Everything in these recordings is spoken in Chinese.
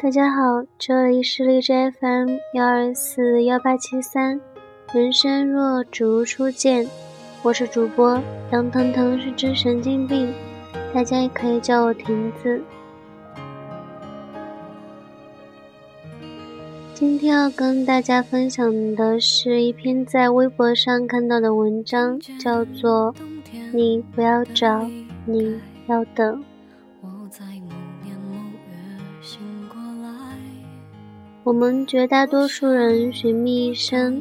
大家好，这里是荔枝 FM 幺二四幺八七三，人生若只如初见，我是主播杨腾腾，是只神经病，大家也可以叫我亭子。今天要跟大家分享的是一篇在微博上看到的文章，叫做《你不要找，你要等》。我们绝大多数人寻觅一生，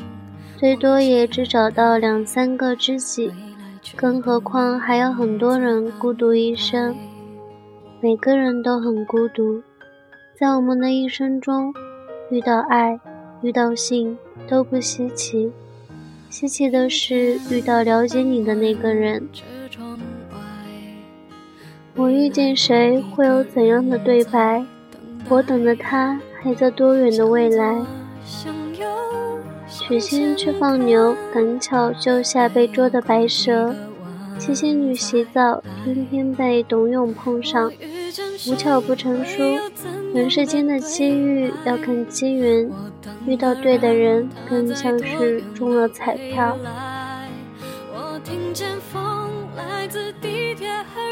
最多也只找到两三个知己，更何况还有很多人孤独一生。每个人都很孤独，在我们的一生中，遇到爱、遇到性都不稀奇，稀奇的是遇到了解你的那个人。我遇见谁，会有怎样的对白？我等的他。还在多远的未来？许仙去放牛，赶巧救下被捉的白蛇。七仙女洗澡，偏偏被董永碰上。无巧不成书，人世间的机遇要看机缘，遇到对的人，更像是中了彩票。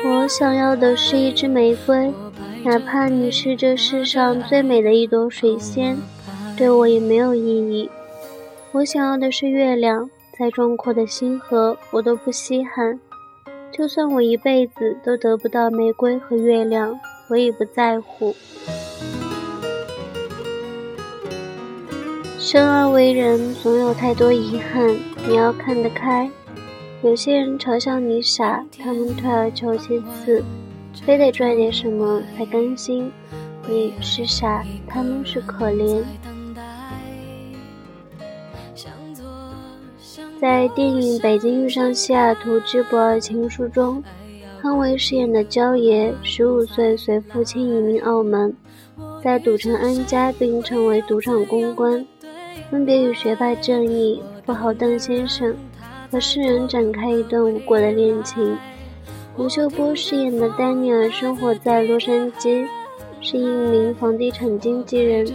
我想要的是一支玫瑰。哪怕你是这世上最美的一朵水仙，对我也没有意义。我想要的是月亮，再壮阔的星河我都不稀罕。就算我一辈子都得不到玫瑰和月亮，我也不在乎。生而为人，总有太多遗憾，你要看得开。有些人嘲笑你傻，他们退而求其次。非得赚点什么才甘心？你是傻，他们是可怜。在电影《北京遇上西雅图之不二情书》中，汤唯饰演的焦爷，十五岁随父亲移民澳门，在赌城安家并成为赌场公关，分别与学霸正义、富豪邓先生和世人展开一段无果的恋情。吴秀波饰演的丹尼尔生活在洛杉矶，是一名房地产经纪人，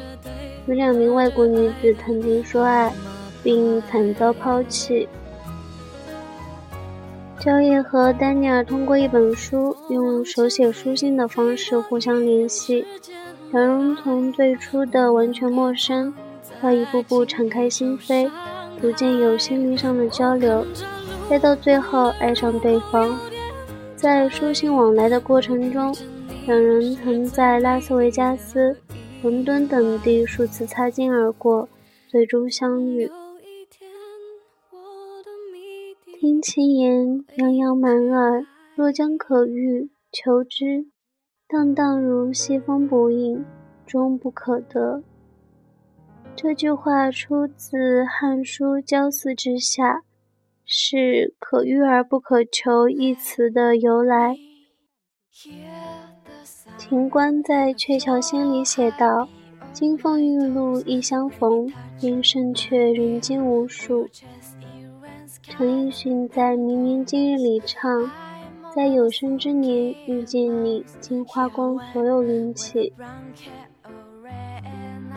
与两名外国女子谈情说爱，并惨遭抛弃。焦叶和丹尼尔通过一本书，用手写书信的方式互相联系，两人从最初的完全陌生，到一步步敞开心扉，逐渐有心灵上的交流，再到最后爱上对方。在书信往来的过程中，两人曾在拉斯维加斯、伦敦等地数次擦肩而过，最终相遇。听其言，洋洋满耳，若将可遇，求之，荡荡如西风不应，终不可得。这句话出自《汉书·郊祀之下》。是“可遇而不可求”一词的由来。秦观在《鹊桥仙》里写道：“金风玉露一相逢，便胜却人间无数。”陈奕迅在《明年今日》里唱：“在有生之年遇见你，竟花光所有运气。”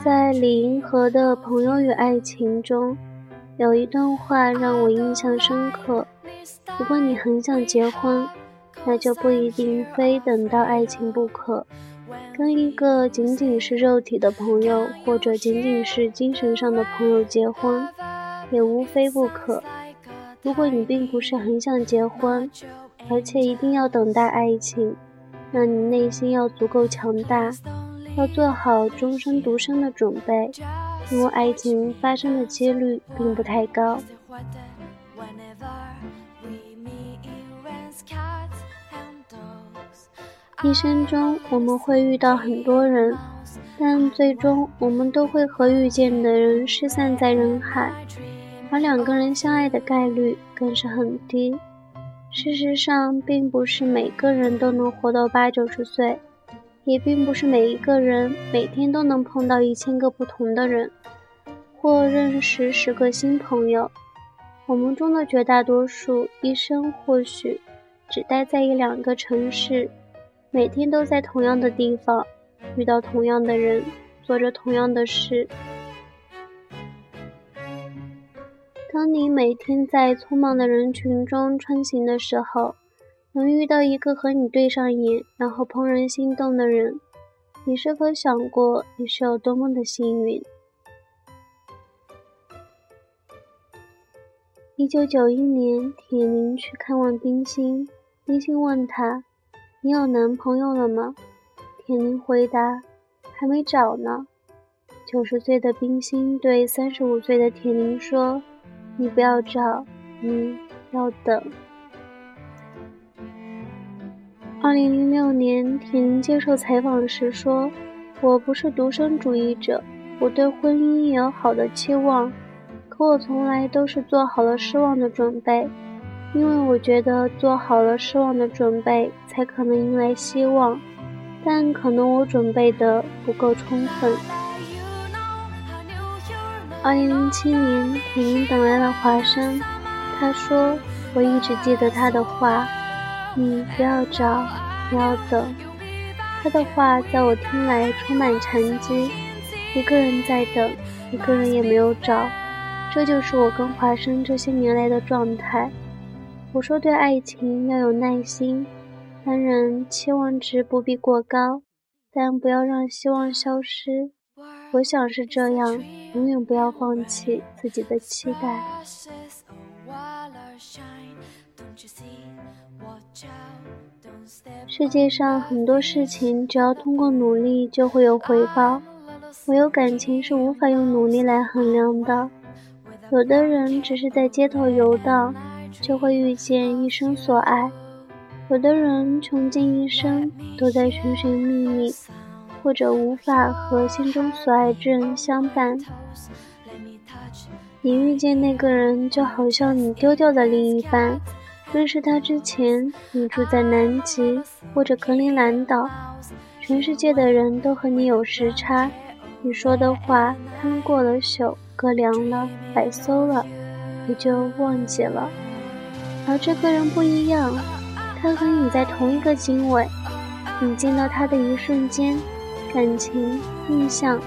在李银河的《朋友与爱情》中。有一段话让我印象深刻：如果你很想结婚，那就不一定非等到爱情不可。跟一个仅仅是肉体的朋友，或者仅仅是精神上的朋友结婚，也无非不可。如果你并不是很想结婚，而且一定要等待爱情，那你内心要足够强大，要做好终身独身的准备。因为爱情发生的几率并不太高。一生中我们会遇到很多人，但最终我们都会和遇见的人失散在人海，而两个人相爱的概率更是很低。事实上，并不是每个人都能活到八九十岁。也并不是每一个人每天都能碰到一千个不同的人，或认识十个新朋友。我们中的绝大多数，一生或许只待在一两个城市，每天都在同样的地方遇到同样的人，做着同样的事。当你每天在匆忙的人群中穿行的时候，能遇到一个和你对上眼，然后怦然心动的人，你是否想过你是有多么的幸运？一九九一年，铁凝去看望冰心，冰心问他：“你有男朋友了吗？”铁凝回答：“还没找呢。”九十岁的冰心对三十五岁的铁凝说。你不要找，你要等。二零零六年，婷接受采访时说：“我不是独身主义者，我对婚姻有好的期望，可我从来都是做好了失望的准备，因为我觉得做好了失望的准备，才可能迎来希望，但可能我准备的不够充分。”二零零七年，婷等来了华山。他说：“我一直记得他的话，你不要找，你要等。”他的话在我听来充满禅机。一个人在等，一个人也没有找，这就是我跟华生这些年来的状态。我说对爱情要有耐心，当然期望值不必过高，但不要让希望消失。我想是这样，永远不要放弃自己的期待。世界上很多事情，只要通过努力就会有回报。唯有感情是无法用努力来衡量的。有的人只是在街头游荡，就会遇见一生所爱；有的人穷尽一生都在寻寻觅觅。或者无法和心中所爱之人相伴。你遇见那个人，就好像你丢掉的另一半。认识他之前，你住在南极或者格陵兰岛，全世界的人都和你有时差。你说的话，摊过了朽，搁凉了，白馊了，也就忘记了。而这个人不一样，他和你在同一个经纬，你见到他的一瞬间。感情、印象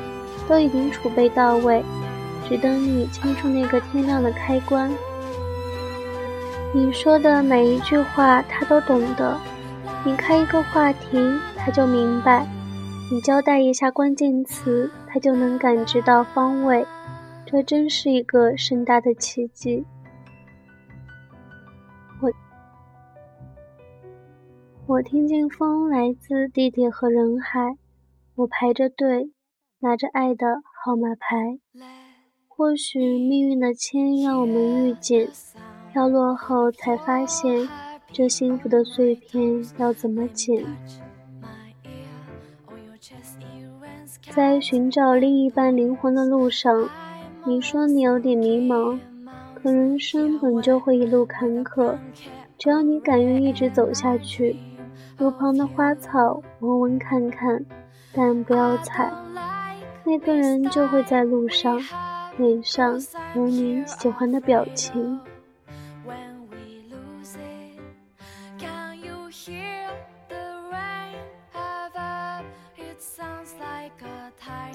都已经储备到位，只等你牵出那个天亮的开关。你说的每一句话，他都懂得；你开一个话题，他就明白；你交代一下关键词，他就能感知到方位。这真是一个盛大的奇迹。我，我听见风来自地铁和人海。我排着队，拿着爱的号码牌。或许命运的签让我们遇见，飘落后才发现，这幸福的碎片要怎么捡？在寻找另一半灵魂的路上，你说你有点迷茫，可人生本就会一路坎坷，只要你敢于一直走下去，路旁的花草闻闻看看。但不要踩，那个人就会在路上，脸上有你喜欢的表情。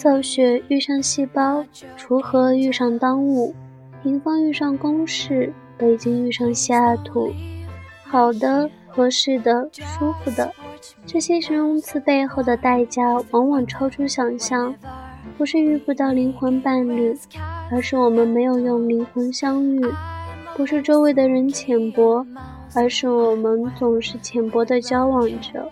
造血遇上细胞，锄禾遇上当午，平方遇上公式，北京遇上西雅图，好的、合适的、舒服的。这些形容词背后的代价往往超出想象，不是遇不到灵魂伴侣，而是我们没有用灵魂相遇；不是周围的人浅薄，而是我们总是浅薄的交往着。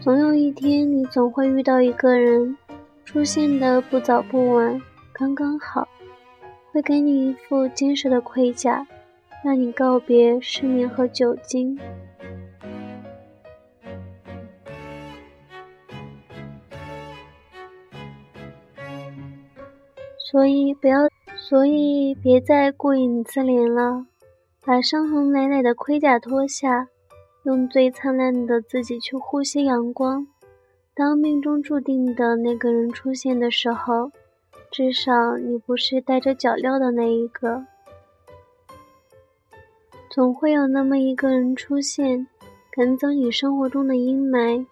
总有一天，你总会遇到一个人。出现的不早不晚，刚刚好，会给你一副坚实的盔甲，让你告别失眠和酒精。所以不要，所以别再顾影自怜了，把伤痕累累的盔甲脱下，用最灿烂的自己去呼吸阳光。当命中注定的那个人出现的时候，至少你不是带着脚镣的那一个。总会有那么一个人出现，赶走你生活中的阴霾，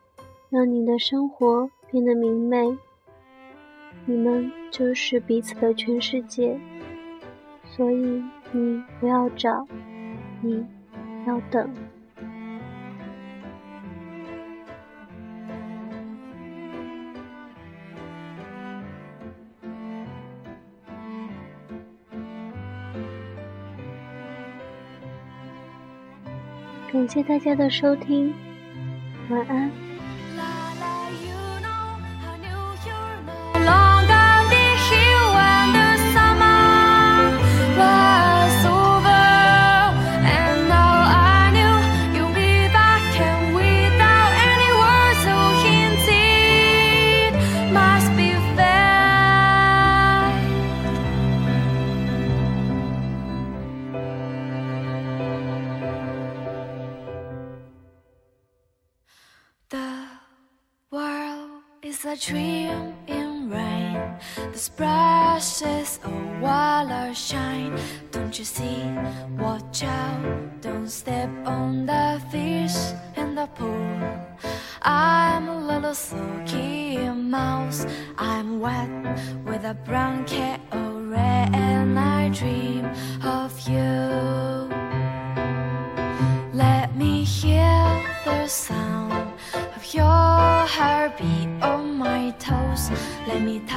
让你的生活变得明媚。你们就是彼此的全世界，所以你不要找，你要等。谢谢大家的收听，晚安。Is a dream in rain. The splashes of water shine. Don't you see? Watch out, don't step on the fish in the pool. I'm a little sulky mouse. I'm wet with a brown cat rain. I dream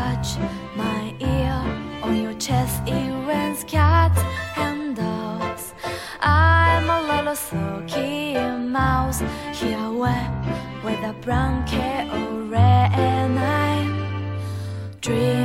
touch my ear on your chest. It rains cats and dogs. I'm a little sulky mouse here wet with a brown cat or red, and I'm dreaming.